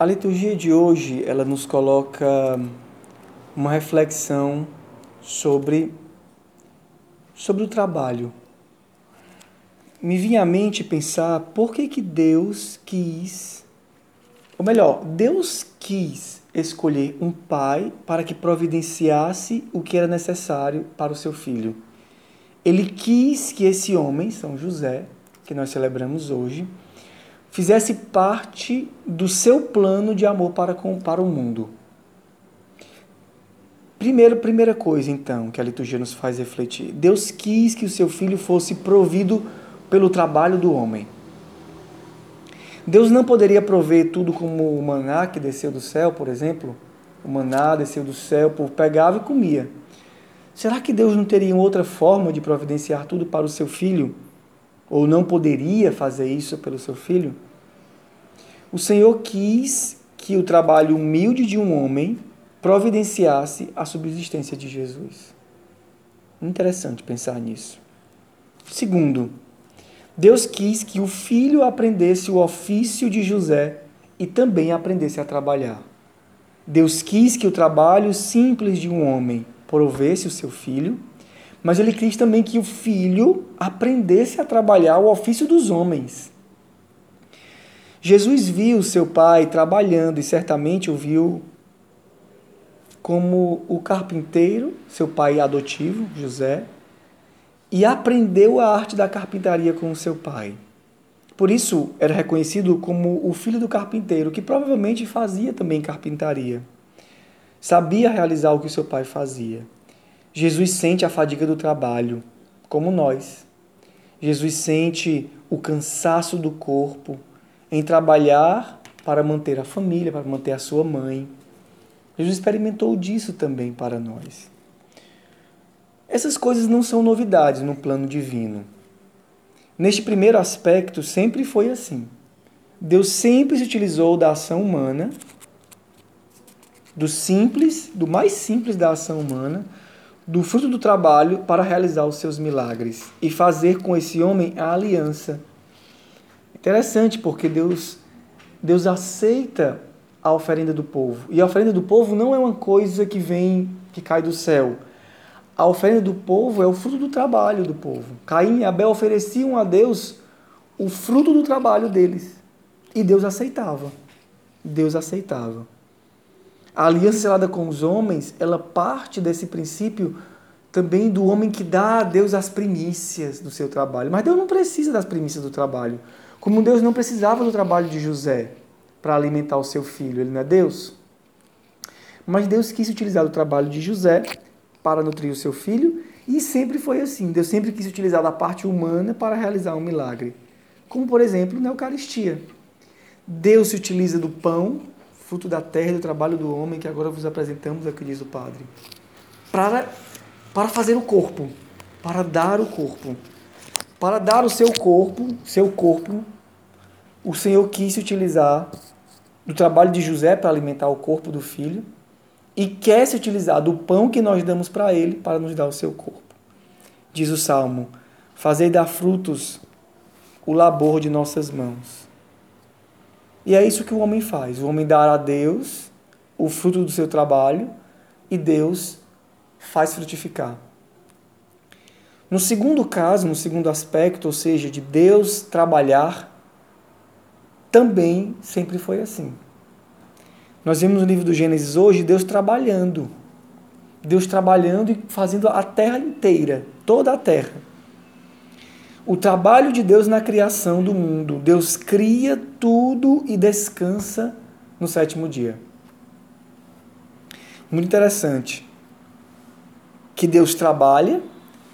A liturgia de hoje, ela nos coloca uma reflexão sobre sobre o trabalho. Me vinha à mente pensar por que que Deus quis, ou melhor, Deus quis escolher um pai para que providenciasse o que era necessário para o seu filho. Ele quis que esse homem, São José, que nós celebramos hoje, fizesse parte do seu plano de amor para, com, para o mundo. Primeiro, primeira coisa, então, que a liturgia nos faz refletir: Deus quis que o seu filho fosse provido pelo trabalho do homem. Deus não poderia prover tudo como o maná que desceu do céu, por exemplo. O maná desceu do céu, povo pegava e comia. Será que Deus não teria outra forma de providenciar tudo para o seu filho? Ou não poderia fazer isso pelo seu filho? O Senhor quis que o trabalho humilde de um homem providenciasse a subsistência de Jesus. Interessante pensar nisso. Segundo, Deus quis que o filho aprendesse o ofício de José e também aprendesse a trabalhar. Deus quis que o trabalho simples de um homem provesse o seu filho mas ele quis também que o filho aprendesse a trabalhar o ofício dos homens. Jesus viu seu pai trabalhando e certamente o viu como o carpinteiro, seu pai adotivo, José, e aprendeu a arte da carpintaria com seu pai. Por isso era reconhecido como o filho do carpinteiro, que provavelmente fazia também carpintaria. Sabia realizar o que seu pai fazia. Jesus sente a fadiga do trabalho, como nós. Jesus sente o cansaço do corpo em trabalhar para manter a família, para manter a sua mãe. Jesus experimentou disso também para nós. Essas coisas não são novidades no plano divino. Neste primeiro aspecto, sempre foi assim. Deus sempre se utilizou da ação humana, do simples, do mais simples da ação humana, do fruto do trabalho para realizar os seus milagres e fazer com esse homem a aliança. Interessante, porque Deus, Deus aceita a oferenda do povo. E a oferenda do povo não é uma coisa que vem, que cai do céu. A oferenda do povo é o fruto do trabalho do povo. Caim e Abel ofereciam a Deus o fruto do trabalho deles. E Deus aceitava. Deus aceitava. A aliança selada com os homens, ela parte desse princípio também do homem que dá a Deus as primícias do seu trabalho. Mas Deus não precisa das primícias do trabalho. Como Deus não precisava do trabalho de José para alimentar o seu filho, ele não é Deus? Mas Deus quis utilizar o trabalho de José para nutrir o seu filho e sempre foi assim. Deus sempre quis utilizar a parte humana para realizar um milagre. Como, por exemplo, na Eucaristia. Deus se utiliza do pão fruto da terra e do trabalho do homem, que agora vos apresentamos, aqui diz o Padre. Para, para fazer o corpo, para dar o corpo. Para dar o seu corpo, seu corpo, o Senhor quis se utilizar do trabalho de José para alimentar o corpo do filho e quer se utilizar do pão que nós damos para ele para nos dar o seu corpo. Diz o Salmo: Fazei dar frutos o labor de nossas mãos. E é isso que o homem faz. O homem dá a Deus o fruto do seu trabalho e Deus faz frutificar. No segundo caso, no segundo aspecto, ou seja, de Deus trabalhar, também sempre foi assim. Nós vemos no livro do Gênesis hoje Deus trabalhando. Deus trabalhando e fazendo a terra inteira, toda a terra o trabalho de Deus na criação do mundo. Deus cria tudo e descansa no sétimo dia. Muito interessante. Que Deus trabalha,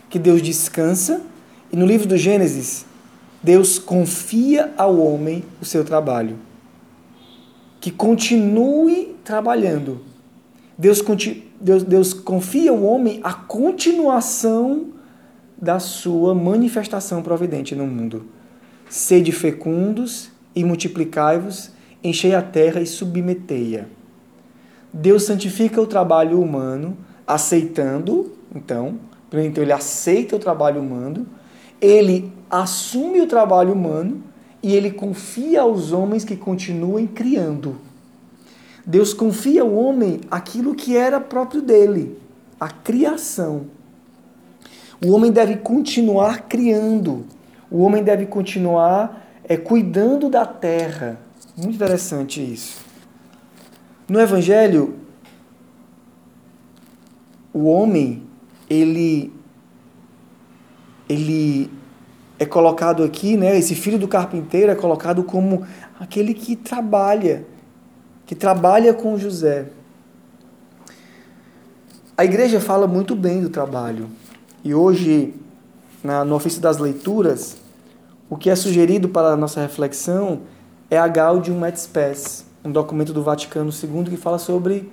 que Deus descansa, e no livro do Gênesis, Deus confia ao homem o seu trabalho. Que continue trabalhando. Deus, Deus, Deus confia ao homem a continuação da sua manifestação providente no mundo. Sede fecundos e multiplicai-vos, enchei a terra e submetei-a. Deus santifica o trabalho humano, aceitando, então, então ele aceita o trabalho humano, ele assume o trabalho humano e ele confia aos homens que continuem criando. Deus confia ao homem aquilo que era próprio dele, a criação. O homem deve continuar criando, o homem deve continuar é, cuidando da terra. Muito interessante isso. No Evangelho, o homem, ele, ele é colocado aqui, né, esse filho do carpinteiro é colocado como aquele que trabalha, que trabalha com José. A igreja fala muito bem do trabalho. E hoje, na, no ofício das leituras, o que é sugerido para a nossa reflexão é a Gaudium et Spes, um documento do Vaticano II que fala sobre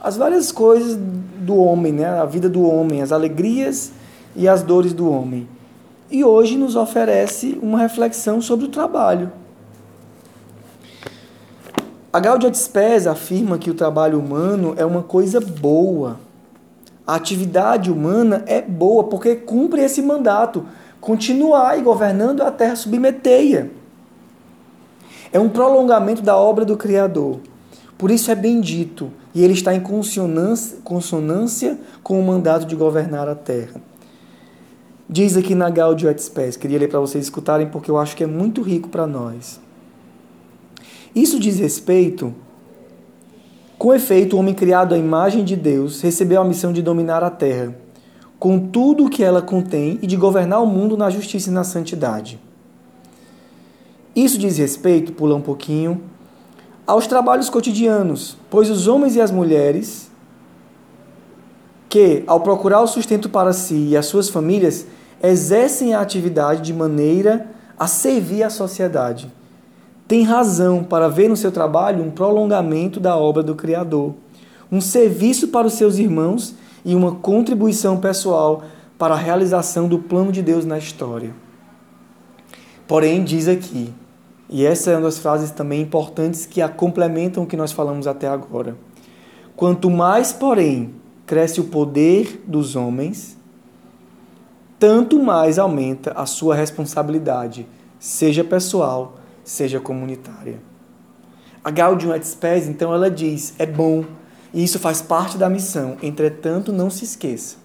as várias coisas do homem, né? a vida do homem, as alegrias e as dores do homem. E hoje nos oferece uma reflexão sobre o trabalho. A Gaudium et Spes afirma que o trabalho humano é uma coisa boa. A atividade humana é boa porque cumpre esse mandato, continuar governando a terra submeteia. É um prolongamento da obra do Criador. Por isso é bendito e ele está em consonância, consonância com o mandato de governar a terra. Diz aqui na Gaudium et Spes, queria ler para vocês escutarem porque eu acho que é muito rico para nós. Isso diz respeito. Com efeito, o homem criado à imagem de Deus recebeu a missão de dominar a terra, com tudo o que ela contém e de governar o mundo na justiça e na santidade. Isso diz respeito, pula um pouquinho, aos trabalhos cotidianos, pois os homens e as mulheres que, ao procurar o sustento para si e as suas famílias, exercem a atividade de maneira a servir a sociedade tem razão para ver no seu trabalho um prolongamento da obra do Criador, um serviço para os seus irmãos e uma contribuição pessoal para a realização do plano de Deus na história. Porém, diz aqui, e essa é uma das frases também importantes que a complementam o que nós falamos até agora. Quanto mais, porém, cresce o poder dos homens, tanto mais aumenta a sua responsabilidade, seja pessoal, seja comunitária. A Gaudium et Spes, então, ela diz: é bom, e isso faz parte da missão, entretanto, não se esqueça.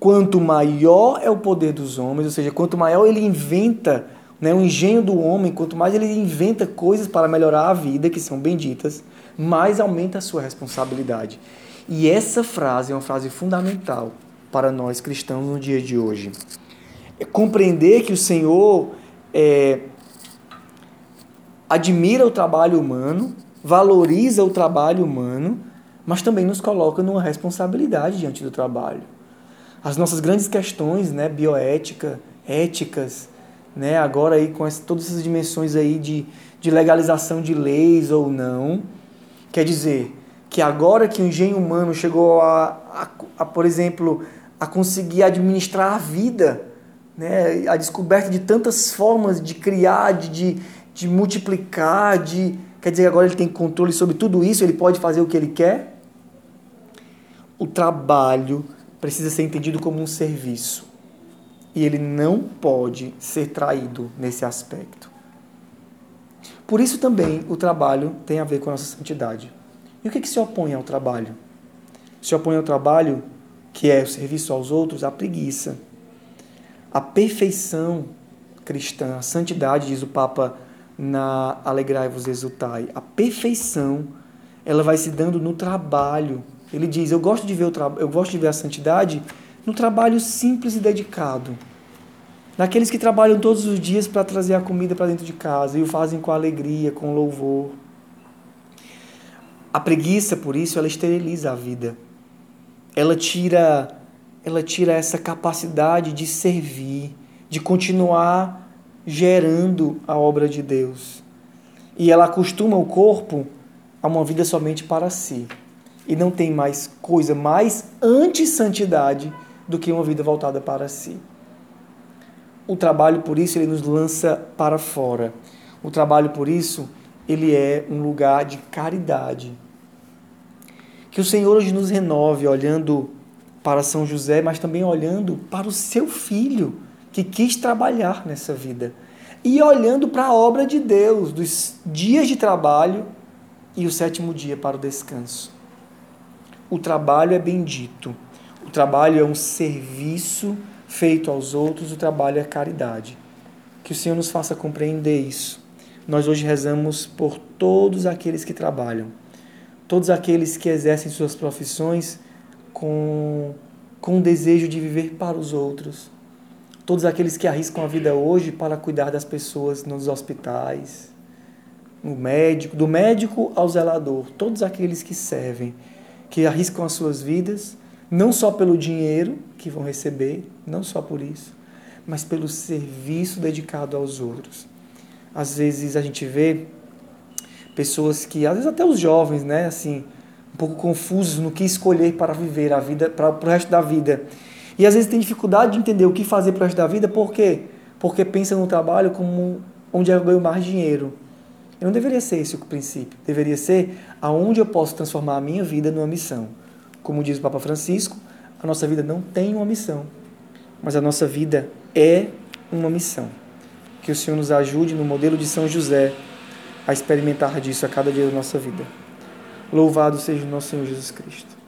Quanto maior é o poder dos homens, ou seja, quanto maior ele inventa, né, o engenho do homem, quanto mais ele inventa coisas para melhorar a vida, que são benditas, mais aumenta a sua responsabilidade. E essa frase é uma frase fundamental para nós cristãos no dia de hoje. É compreender que o Senhor é, admira o trabalho humano, valoriza o trabalho humano, mas também nos coloca numa responsabilidade diante do trabalho. As nossas grandes questões, né, bioética, éticas, né, agora aí com essa, todas essas dimensões aí de, de legalização de leis ou não, quer dizer que agora que o engenho humano chegou a, a, a por exemplo, a conseguir administrar a vida, né, a descoberta de tantas formas de criar, de, de, de multiplicar, de. Quer dizer, agora ele tem controle sobre tudo isso, ele pode fazer o que ele quer? O trabalho precisa ser entendido como um serviço. E ele não pode ser traído nesse aspecto. Por isso também o trabalho tem a ver com a nossa santidade. E o que, que se opõe ao trabalho? Se opõe ao trabalho, que é o serviço aos outros, a preguiça. A perfeição cristã, a santidade, diz o Papa na alegrai-vos exultai. A perfeição, ela vai se dando no trabalho. Ele diz: "Eu gosto de ver o eu gosto de ver a santidade no trabalho simples e dedicado. Naqueles que trabalham todos os dias para trazer a comida para dentro de casa e o fazem com alegria, com louvor. A preguiça, por isso, ela esteriliza a vida. Ela tira ela tira essa capacidade de servir, de continuar gerando a obra de Deus. E ela acostuma o corpo a uma vida somente para si. E não tem mais coisa mais anti-santidade do que uma vida voltada para si. O trabalho, por isso, ele nos lança para fora. O trabalho, por isso, ele é um lugar de caridade. Que o Senhor hoje nos renove olhando para São José, mas também olhando para o seu filho que quis trabalhar nessa vida. E olhando para a obra de Deus, dos dias de trabalho e o sétimo dia para o descanso. O trabalho é bendito. O trabalho é um serviço feito aos outros, o trabalho é caridade. Que o Senhor nos faça compreender isso. Nós hoje rezamos por todos aqueles que trabalham, todos aqueles que exercem suas profissões com, com o desejo de viver para os outros, todos aqueles que arriscam a vida hoje para cuidar das pessoas nos hospitais, no médico, do médico ao zelador, todos aqueles que servem, que arriscam as suas vidas, não só pelo dinheiro que vão receber, não só por isso, mas pelo serviço dedicado aos outros. Às vezes a gente vê pessoas que, às vezes até os jovens, né, assim, um pouco confusos no que escolher para viver a vida, para, o resto da vida. E às vezes tem dificuldade de entender o que fazer para resto da vida, por quê? Porque pensa no trabalho como onde eu ganho mais dinheiro. E não deveria ser esse o princípio. Deveria ser aonde eu posso transformar a minha vida numa missão. Como diz o Papa Francisco, a nossa vida não tem uma missão, mas a nossa vida é uma missão. Que o Senhor nos ajude no modelo de São José a experimentar disso a cada dia da nossa vida. Louvado seja o nosso Senhor Jesus Cristo.